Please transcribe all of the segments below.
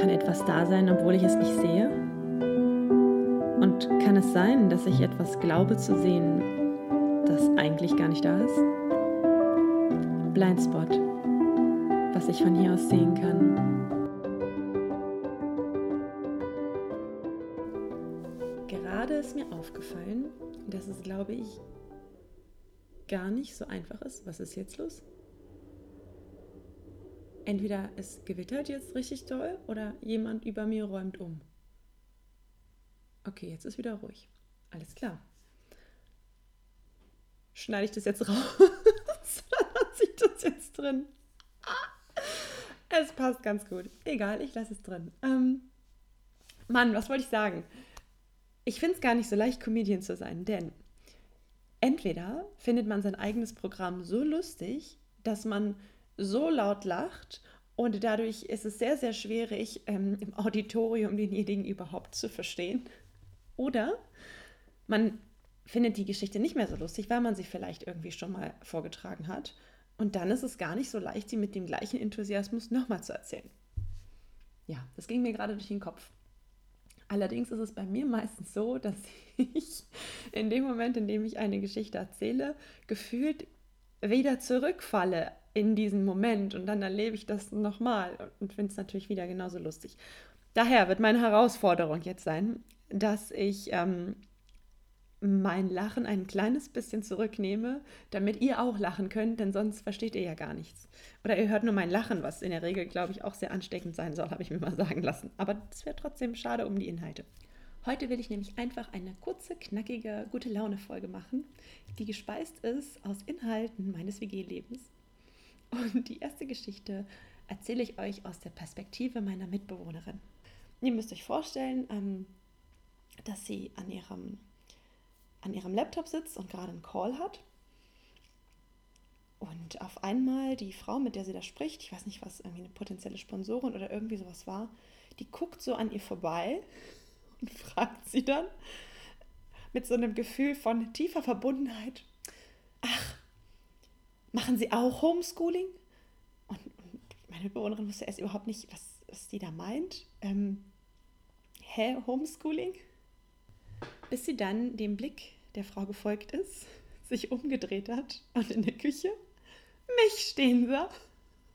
Kann etwas da sein, obwohl ich es nicht sehe? Und kann es sein, dass ich etwas glaube zu sehen, das eigentlich gar nicht da ist? Blindspot, was ich von hier aus sehen kann. Gerade ist mir aufgefallen, dass es, glaube ich, gar nicht so einfach ist. Was ist jetzt los? Entweder es gewittert jetzt richtig toll oder jemand über mir räumt um. Okay, jetzt ist wieder ruhig. Alles klar. Schneide ich das jetzt raus? lasse ich das jetzt drin? Es passt ganz gut. Egal, ich lasse es drin. Ähm, Mann, was wollte ich sagen? Ich finde es gar nicht so leicht, Comedian zu sein, denn entweder findet man sein eigenes Programm so lustig, dass man so laut lacht und dadurch ist es sehr, sehr schwierig, ähm, im Auditorium denjenigen überhaupt zu verstehen. Oder man findet die Geschichte nicht mehr so lustig, weil man sie vielleicht irgendwie schon mal vorgetragen hat. Und dann ist es gar nicht so leicht, sie mit dem gleichen Enthusiasmus nochmal zu erzählen. Ja, das ging mir gerade durch den Kopf. Allerdings ist es bei mir meistens so, dass ich in dem Moment, in dem ich eine Geschichte erzähle, gefühlt wieder zurückfalle in diesen Moment und dann erlebe ich das nochmal und finde es natürlich wieder genauso lustig. Daher wird meine Herausforderung jetzt sein, dass ich ähm, mein Lachen ein kleines bisschen zurücknehme, damit ihr auch lachen könnt, denn sonst versteht ihr ja gar nichts. Oder ihr hört nur mein Lachen, was in der Regel, glaube ich, auch sehr ansteckend sein soll, habe ich mir mal sagen lassen. Aber das wäre trotzdem schade um die Inhalte. Heute will ich nämlich einfach eine kurze, knackige, gute Laune-Folge machen, die gespeist ist aus Inhalten meines WG-Lebens. Und die erste Geschichte erzähle ich euch aus der Perspektive meiner Mitbewohnerin. Ihr müsst euch vorstellen, ähm, dass sie an ihrem an ihrem Laptop sitzt und gerade einen Call hat. Und auf einmal die Frau, mit der sie da spricht, ich weiß nicht, was irgendwie eine potenzielle Sponsorin oder irgendwie sowas war, die guckt so an ihr vorbei und fragt sie dann mit so einem Gefühl von tiefer Verbundenheit, machen Sie auch Homeschooling? Und, meine Bewohnerin wusste erst überhaupt nicht, was, was die da meint. Ähm, hä, Homeschooling? bis sie dann dem Blick der Frau gefolgt ist, sich umgedreht hat und in der Küche mich stehen sah.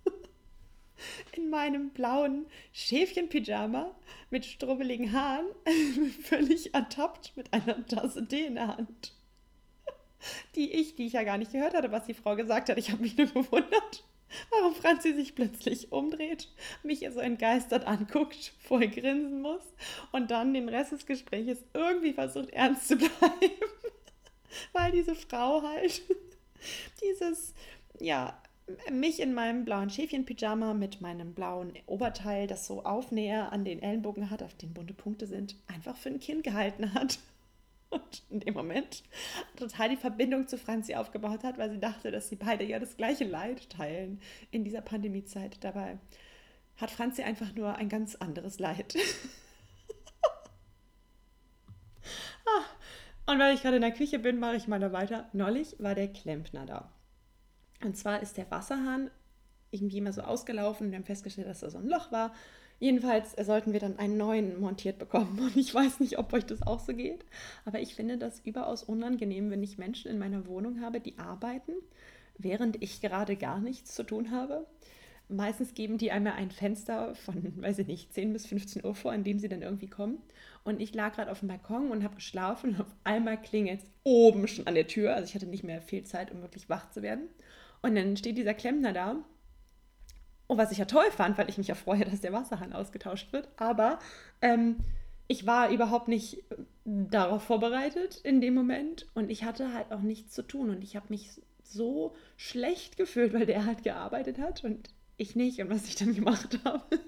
In meinem blauen Schäfchen-Pyjama mit strubbeligen Haaren, völlig ertappt mit einer Tasse Tee in der Hand. Die ich, die ich ja gar nicht gehört hatte, was die Frau gesagt hat. Ich habe mich nur gewundert, warum Franzi sich plötzlich umdreht, mich so entgeistert anguckt, voll grinsen muss und dann den Rest des Gesprächs irgendwie versucht ernst zu bleiben, weil diese Frau halt dieses, ja, mich in meinem blauen Schäfchen-Pyjama mit meinem blauen Oberteil, das so Aufnäher an den Ellenbogen hat, auf den bunte Punkte sind, einfach für ein Kind gehalten hat. Und in dem Moment total die Verbindung zu Franzi aufgebaut hat, weil sie dachte, dass sie beide ja das gleiche Leid teilen in dieser Pandemiezeit. Dabei hat Franzi einfach nur ein ganz anderes Leid. ah, und weil ich gerade in der Küche bin, mache ich mal da weiter. Neulich war der Klempner da. Und zwar ist der Wasserhahn irgendwie mal so ausgelaufen und wir haben festgestellt, dass da so ein Loch war. Jedenfalls sollten wir dann einen neuen montiert bekommen. Und ich weiß nicht, ob euch das auch so geht, aber ich finde das überaus unangenehm, wenn ich Menschen in meiner Wohnung habe, die arbeiten, während ich gerade gar nichts zu tun habe. Meistens geben die einmal ein Fenster von, weiß ich nicht, 10 bis 15 Uhr vor, in dem sie dann irgendwie kommen. Und ich lag gerade auf dem Balkon und habe geschlafen und auf einmal klingelt es oben schon an der Tür. Also ich hatte nicht mehr viel Zeit, um wirklich wach zu werden. Und dann steht dieser Klempner da und was ich ja toll fand, weil ich mich ja freue, dass der Wasserhahn ausgetauscht wird. Aber ähm, ich war überhaupt nicht äh, darauf vorbereitet in dem Moment und ich hatte halt auch nichts zu tun und ich habe mich so schlecht gefühlt, weil der halt gearbeitet hat und ich nicht. Und was ich dann gemacht habe,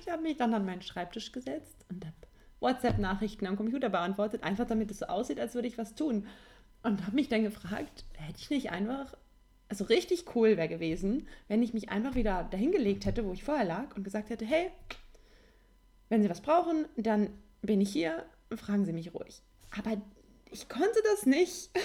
ich habe mich dann an meinen Schreibtisch gesetzt und habe WhatsApp-Nachrichten am Computer beantwortet, einfach damit es so aussieht, als würde ich was tun. Und habe mich dann gefragt, hätte ich nicht einfach also richtig cool wäre gewesen, wenn ich mich einfach wieder dahingelegt hätte, wo ich vorher lag und gesagt hätte, hey, wenn Sie was brauchen, dann bin ich hier, fragen Sie mich ruhig. Aber ich konnte das nicht.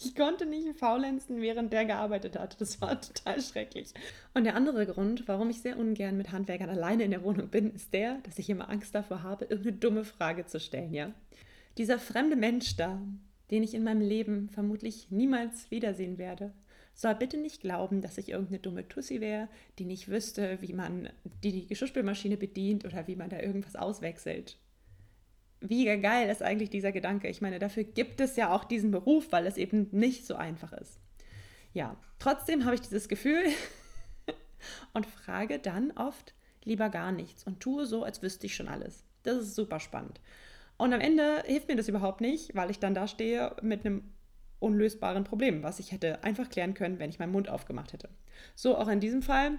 Ich konnte nicht faulenzen, während der gearbeitet hat. Das war total schrecklich. Und der andere Grund, warum ich sehr ungern mit Handwerkern alleine in der Wohnung bin, ist der, dass ich immer Angst davor habe, irgendeine dumme Frage zu stellen, ja? Dieser fremde Mensch da, den ich in meinem Leben vermutlich niemals wiedersehen werde, soll bitte nicht glauben, dass ich irgendeine dumme Tussi wäre, die nicht wüsste, wie man die, die Geschirrspülmaschine bedient oder wie man da irgendwas auswechselt wie geil ist eigentlich dieser Gedanke? Ich meine, dafür gibt es ja auch diesen Beruf, weil es eben nicht so einfach ist. Ja, trotzdem habe ich dieses Gefühl und frage dann oft lieber gar nichts und tue so, als wüsste ich schon alles. Das ist super spannend. Und am Ende hilft mir das überhaupt nicht, weil ich dann da stehe mit einem unlösbaren Problem, was ich hätte einfach klären können, wenn ich meinen Mund aufgemacht hätte. So auch in diesem Fall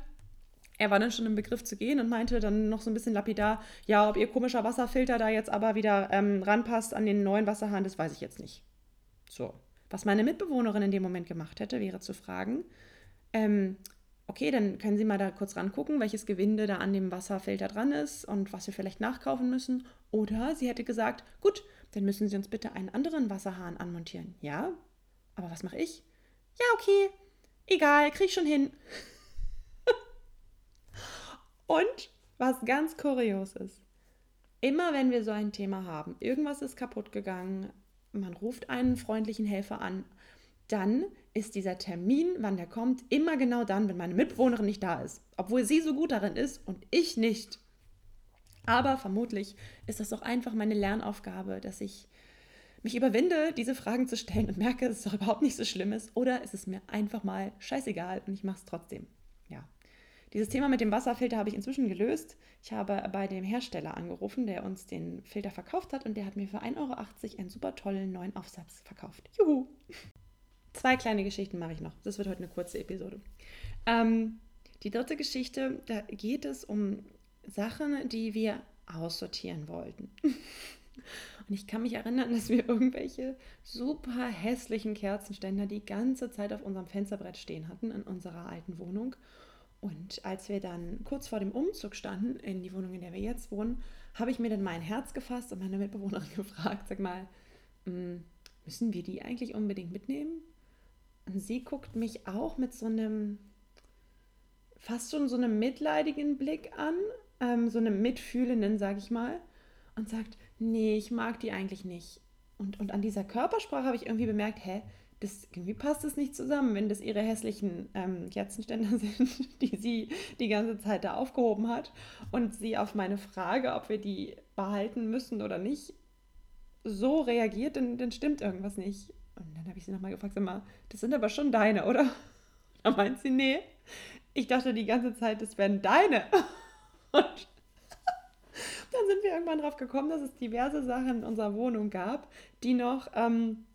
er war dann schon im Begriff zu gehen und meinte dann noch so ein bisschen lapidar, ja, ob ihr komischer Wasserfilter da jetzt aber wieder ähm, ranpasst an den neuen Wasserhahn, das weiß ich jetzt nicht. So. Was meine Mitbewohnerin in dem Moment gemacht hätte, wäre zu fragen, ähm, okay, dann können Sie mal da kurz rangucken, welches Gewinde da an dem Wasserfilter dran ist und was wir vielleicht nachkaufen müssen. Oder sie hätte gesagt, gut, dann müssen Sie uns bitte einen anderen Wasserhahn anmontieren. Ja, aber was mache ich? Ja, okay, egal, krieg ich schon hin. Und was ganz kurios ist, immer wenn wir so ein Thema haben, irgendwas ist kaputt gegangen, man ruft einen freundlichen Helfer an, dann ist dieser Termin, wann der kommt, immer genau dann, wenn meine Mitbewohnerin nicht da ist. Obwohl sie so gut darin ist und ich nicht. Aber vermutlich ist das doch einfach meine Lernaufgabe, dass ich mich überwinde, diese Fragen zu stellen und merke, dass es doch überhaupt nicht so schlimm ist. Oder ist es mir einfach mal scheißegal und ich mache es trotzdem. Ja. Dieses Thema mit dem Wasserfilter habe ich inzwischen gelöst. Ich habe bei dem Hersteller angerufen, der uns den Filter verkauft hat und der hat mir für 1,80 Euro einen super tollen neuen Aufsatz verkauft. Juhu! Zwei kleine Geschichten mache ich noch. Das wird heute eine kurze Episode. Ähm, die dritte Geschichte, da geht es um Sachen, die wir aussortieren wollten. Und ich kann mich erinnern, dass wir irgendwelche super hässlichen Kerzenständer die ganze Zeit auf unserem Fensterbrett stehen hatten in unserer alten Wohnung. Und als wir dann kurz vor dem Umzug standen in die Wohnung, in der wir jetzt wohnen, habe ich mir dann mein Herz gefasst und meine Mitbewohnerin gefragt, sag mal, mm, müssen wir die eigentlich unbedingt mitnehmen? Und sie guckt mich auch mit so einem, fast schon so einem mitleidigen Blick an, ähm, so einem mitfühlenden, sag ich mal, und sagt, nee, ich mag die eigentlich nicht. Und, und an dieser Körpersprache habe ich irgendwie bemerkt, hä, das, irgendwie passt es nicht zusammen, wenn das ihre hässlichen ähm, Kerzenständer sind, die sie die ganze Zeit da aufgehoben hat und sie auf meine Frage, ob wir die behalten müssen oder nicht, so reagiert, dann, dann stimmt irgendwas nicht. Und dann habe ich sie nochmal gefragt, sag mal, das sind aber schon deine, oder? Da meint sie, nee, ich dachte die ganze Zeit, das wären deine. Und sind wir irgendwann drauf gekommen, dass es diverse Sachen in unserer Wohnung gab, die noch... Ähm,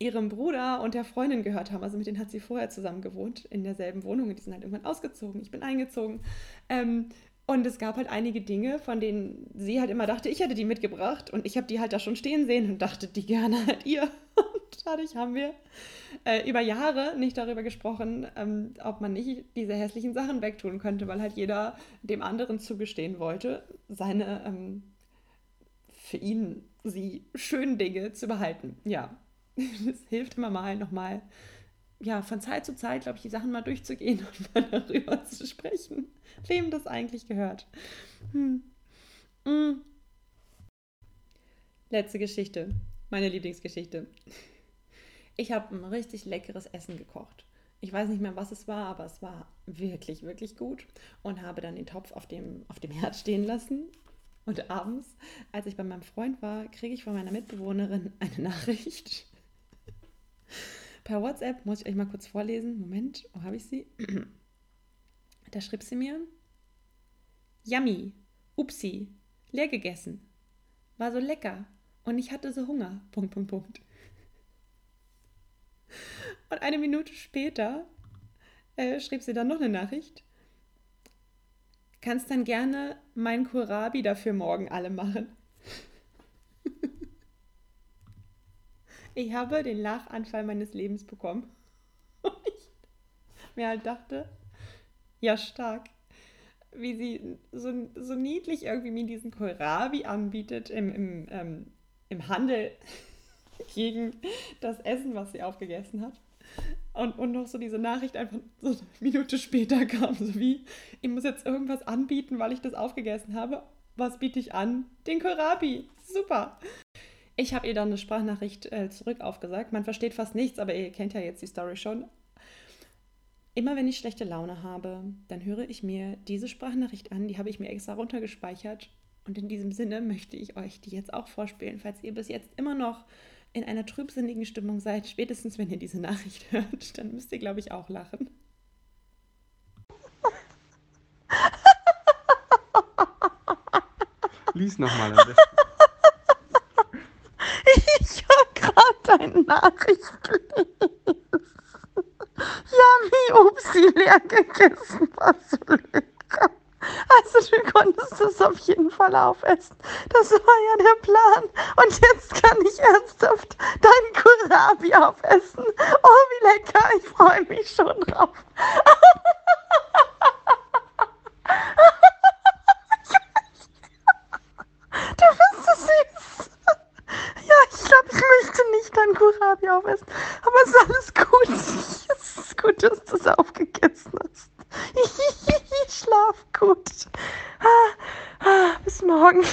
ihrem Bruder und der Freundin gehört haben. Also mit denen hat sie vorher zusammen gewohnt in derselben Wohnung und die sind halt irgendwann ausgezogen. Ich bin eingezogen. Ähm, und es gab halt einige Dinge, von denen sie halt immer dachte, ich hätte die mitgebracht und ich habe die halt da schon stehen sehen und dachte, die gerne halt ihr. Und dadurch haben wir äh, über Jahre nicht darüber gesprochen, ähm, ob man nicht diese hässlichen Sachen wegtun könnte, weil halt jeder dem anderen zugestehen wollte, seine ähm, für ihn sie schönen Dinge zu behalten. Ja, es hilft immer mal nochmal, ja, von Zeit zu Zeit, glaube ich, die Sachen mal durchzugehen und mal darüber zu sprechen, wem das eigentlich gehört. Hm. Hm. Letzte Geschichte, meine Lieblingsgeschichte. Ich habe ein richtig leckeres Essen gekocht. Ich weiß nicht mehr, was es war, aber es war wirklich, wirklich gut und habe dann den Topf auf dem, auf dem Herd stehen lassen. Und abends, als ich bei meinem Freund war, kriege ich von meiner Mitbewohnerin eine Nachricht Per WhatsApp muss ich euch mal kurz vorlesen. Moment, wo habe ich sie? Da schrieb sie mir: Yummy, upsi, leer gegessen. War so lecker und ich hatte so Hunger. Punkt, Punkt, Punkt. Und eine Minute später äh, schrieb sie dann noch eine Nachricht. Kannst dann gerne mein Kohlrabi dafür morgen alle machen. Ich habe den Lachanfall meines Lebens bekommen. Und ich mir halt dachte, ja, stark. Wie sie so, so niedlich irgendwie mir diesen Kohlrabi anbietet im, im, ähm, im Handel. Gegen das Essen, was sie aufgegessen hat. Und, und noch so diese Nachricht einfach so eine Minute später kam, so wie, ich muss jetzt irgendwas anbieten, weil ich das aufgegessen habe. Was biete ich an? Den Kohlrabi. Super. Ich habe ihr dann eine Sprachnachricht äh, zurück aufgesagt. Man versteht fast nichts, aber ihr kennt ja jetzt die Story schon. Immer wenn ich schlechte Laune habe, dann höre ich mir diese Sprachnachricht an. Die habe ich mir extra runtergespeichert. Und in diesem Sinne möchte ich euch die jetzt auch vorspielen, falls ihr bis jetzt immer noch in einer trübsinnigen Stimmung seid, spätestens wenn ihr diese Nachricht hört, dann müsst ihr, glaube ich, auch lachen. Lies nochmal am besten. Ich habe gerade eine Nachricht gelesen. Yummy, Upsi, leer gegessen, lecker. Also du konntest es auf jeden Fall aufessen. Das war ja der Plan. Und jetzt kann ich ernsthaft deinen Kurabi aufessen. Oh, wie lecker. Ich freue mich schon drauf. Du bist so süß. Ja, ich glaube, ich möchte nicht deinen Kurabi aufessen. Aber es ist alles gut. Es ist gut, dass du es aufgegessen hast. Schlaf gut. Ah, ah, bis morgen.